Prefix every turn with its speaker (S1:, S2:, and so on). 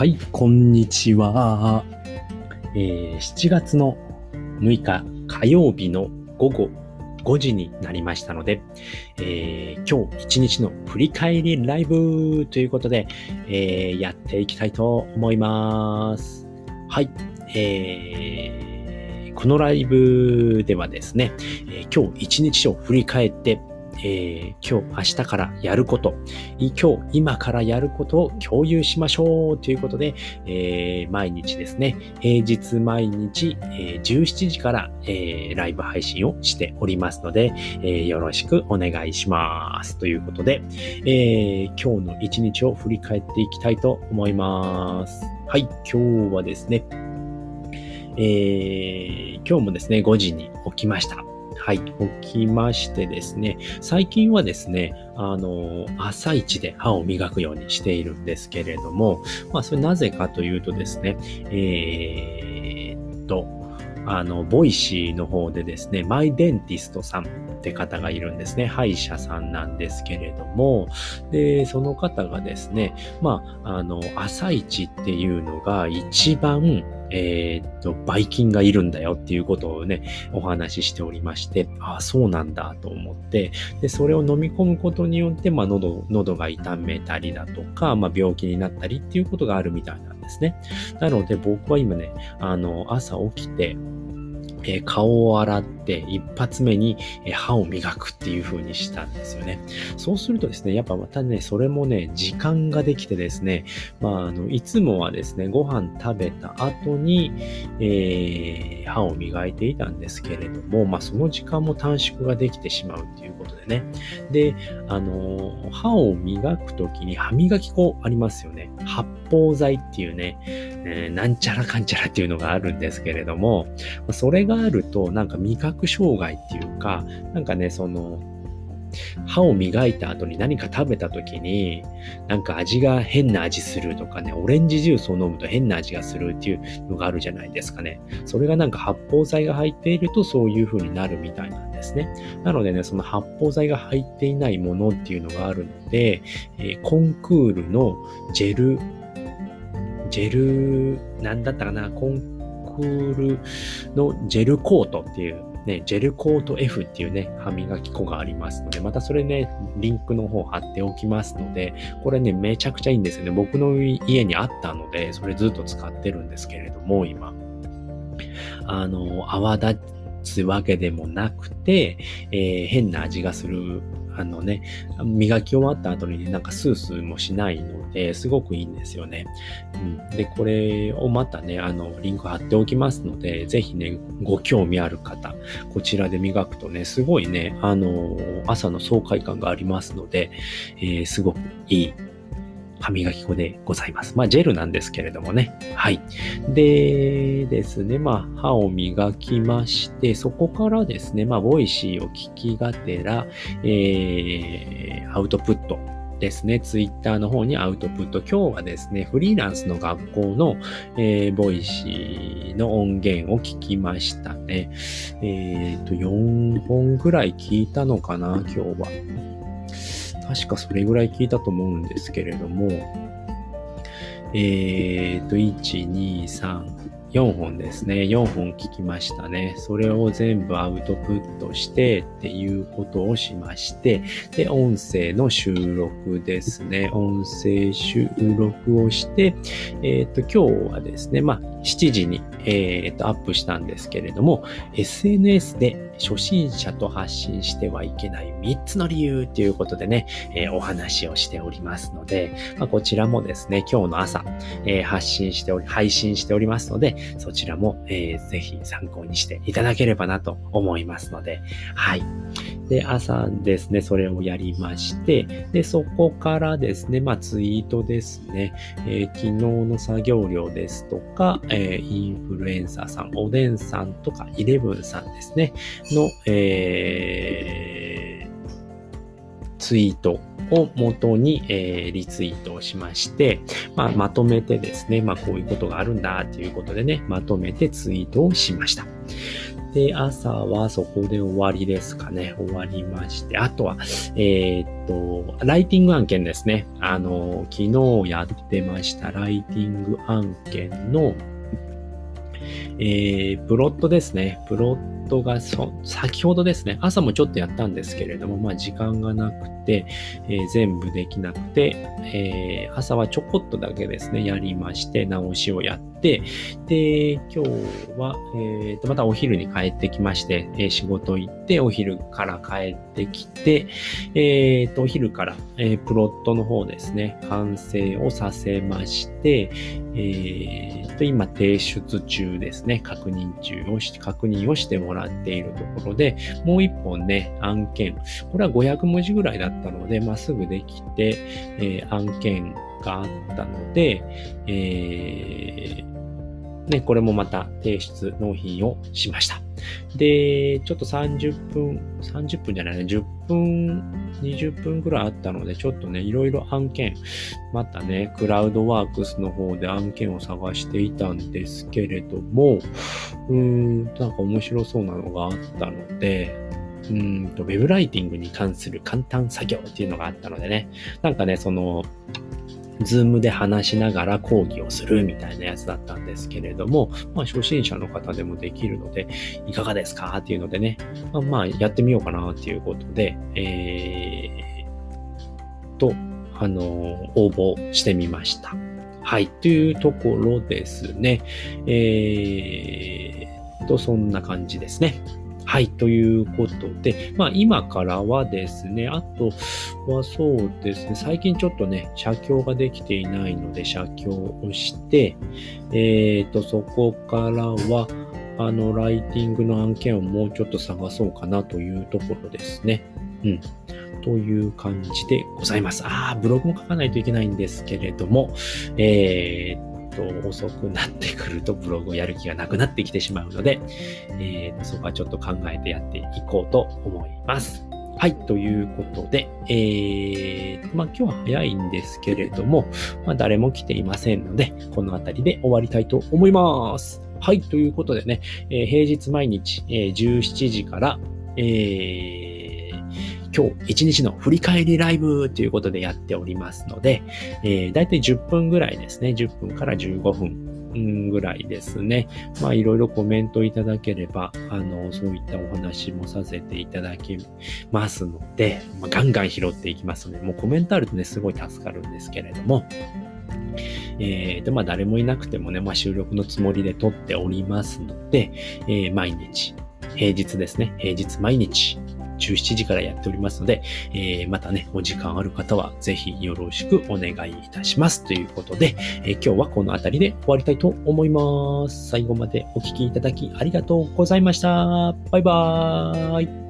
S1: はい、こんにちは。えー7月の6日火曜日の午後5時になりましたので、えー今日一日の振り返りライブということで、えーやっていきたいと思います。はい。えーこのライブではですね、え今日一日を振り返って、えー今日、明日からやること、今日、今からやることを共有しましょうということで、えー毎日ですね、平日毎日、えー17時から、えーライブ配信をしておりますので、えーよろしくお願いします。ということで、えー今日の一日を振り返っていきたいと思います。はい、今日はですね、えー今日もですね、5時に起きました。はい、起きましてですね、最近はですね、あの、朝一で歯を磨くようにしているんですけれども、まあ、それなぜかというとですね、えーっと、あの、 Voicy の方でですね、マイデンティストさんって方がいるんですね。歯医者さんなんですけれども、で、その方がですね、まあ、あの、朝一っていうのが一番、えーっと、ばい菌がいるんだよっていうことをね、お話ししておりまして、ああ、そうなんだと思って、で、それを飲み込むことによって、まあ、喉、喉が痛めたりだとか、まあ、病気になったりっていうことがあるみたいなんですね。なので、僕は今ね、あの、朝起きて、えー顔を洗って一発目に歯を磨くっていう風にしたんですよね。そうするとですね、やっぱまたね、それもね、時間ができてですね、まあ、あの、いつもはですね、ご飯食べた後に、えー歯を磨いていたんですけれども、まあ、その時間も短縮ができてしまうっていうことでね。で、あの歯を磨くときに歯磨き粉ありますよね。発泡剤っていうね、えーなんちゃらかんちゃらっていうのがあるんですけれども、それがあると、なんか味覚障害っていうか、なんかね、その、歯を磨いた後に何か食べた時に、なんか味が変な味するとかね、オレンジジュースを飲むと変な味がするっていうのがあるじゃないですかね。それがなんか発泡剤が入っているとそういう風になるみたいなんですね。なのでね、その発泡剤が入っていないものっていうのがあるので、えコンクールのジェル、ジェル、なんだったかな、コンクールのジェルコートっていう、ね、ジェルコート F っていうね、歯磨き粉がありますので、またそれね、リンクの方貼っておきますので、これね、めちゃくちゃいいんですよね。僕の家にあったので、それずっと使ってるんですけれども、今。あの、泡立つわけでもなくて、えー変な味がする、あのね、磨き終わった後にね、なんかスースーもしないので、すごくいいんですよね。うん、で、これをまたね、あの、リンク貼っておきますので、ぜひね、ご興味ある方、こちらで磨くとね、すごいね、あの、朝の爽快感がありますので、えーすごくいい歯磨き粉でございます。まあ、ジェルなんですけれどもね。はい。でですね、まあ、歯を磨きまして、そこからですね、まあ、 Voicy を聞きがてら、えー、アウトプットですね、ツイッターの方にアウトプット。今日はですね、フリーランスの学校の、えー、 Voicy の音源を聞きましたね。えっ、と、4本ぐらい聞いたのかな、今日は。確かそれぐらい聞いたと思うんですけれども、えっ、と、1、2、3、4本ですね。4本聞きましたね。それを全部アウトプットしてっていうことをしまして、で、音声の収録ですね。音声収録をして、えっ、と、今日はですね、まあ、7時に、えっ、と、アップしたんですけれども、SNS で初心者と発信してはいけない3つの理由ということでね、えーお話をしておりますので、まあ、こちらもですね、今日の朝、えー発信しており、配信しておりますので、そちらも、えーぜひ参考にしていただければなと思いますので、はい。で、朝ですね、それをやりまして、で、そこからですね、まあ、ツイートですね、えー昨日の作業量ですとか、えーインフルエンサーさん、おでんさんとか、イレブンさんですね、の、えーツイートを元に、えー、リツイートをしまして、まあ、まとめてですね、まあ、こういうことがあるんだということでね、まとめてツイートをしました。で、朝はそこで終わりですかね。終わりまして。あとは、えー、っと、ライティング案件ですね。あの、昨日やってましたライティング案件の、えー、プロットですね。プロットが、先ほどですね、朝もちょっとやったんですけれども、まあ時間がなくて、えー、全部できなくて、えー、朝はちょこっとだけですね、やりまして、直しをやって、で、今日は、えー、とまたお昼に帰ってきまして、え、仕事行って、お昼から帰ってきて、えー、と、お昼から、え、プロットの方ですね、完成をさせまして、えー、と、今提出中ですね、確認中をし、確認をしてもらっているところで、もう一本ね、案件、これは500文字ぐらいだったので、まっ、すぐできて、えー、案件があったので、えー、ね、これもまた提出納品をしました。で、ちょっと30分、30分じゃないね、10分、20分ぐらいあったので、ちょっとね、いろいろ案件、またね、クラウドワークスの方で案件を探していたんですけれども、うーん、なんか面白そうなのがあったので、うんと、ウェブライティングに関する簡単作業っていうのがあったのでね、なんかね、その、 Zoom で話しながら講義をするみたいなやつだったんですけれども、まあ初心者の方でもできるので、いかがですか？っていうのでね、まあ、まあやってみようかなっていうことで、えー、と、あの応募してみました。はい、というところですね。えー、と、そんな感じですね。はい、ということで、まあ今からはですね、あとはそうですね、最近ちょっとね、写経ができていないので写経をして、えっ、ー、と、そこからは、あの、ライティングの案件をもうちょっと探そうかなというところですね。うん。という感じでございます。ああ、ブログも書かないといけないんですけれども、えー、と遅くなってくるとブログをやる気がなくなってきてしまうので、えー、そこはちょっと考えてやっていこうと思います。はい。ということで、えー、まあ今日は早いんですけれども、まあ誰も来ていませんので、この辺りで終わりたいと思います。はい。ということでね、えー、平日毎日、えー、17時から、えー今日一日の振り返りライブということでやっておりますので、えー、だいたい10分ぐらいですね。10分から15分ぐらいですね。まあいろいろコメントいただければ、あの、そういったお話もさせていただきますので、まあ、ガンガン拾っていきますので、もうコメントあるとね、すごい助かるんですけれども、えー、と、まあ誰もいなくてもね、まあ収録のつもりで撮っておりますので、えー、毎日、平日ですね、平日毎日、17時からやっておりますので、えー、またね、お時間ある方はぜひよろしくお願いいたします。ということで、えー、今日はこの辺りで終わりたいと思います。最後までお聴きいただきありがとうございました。バイバーイ。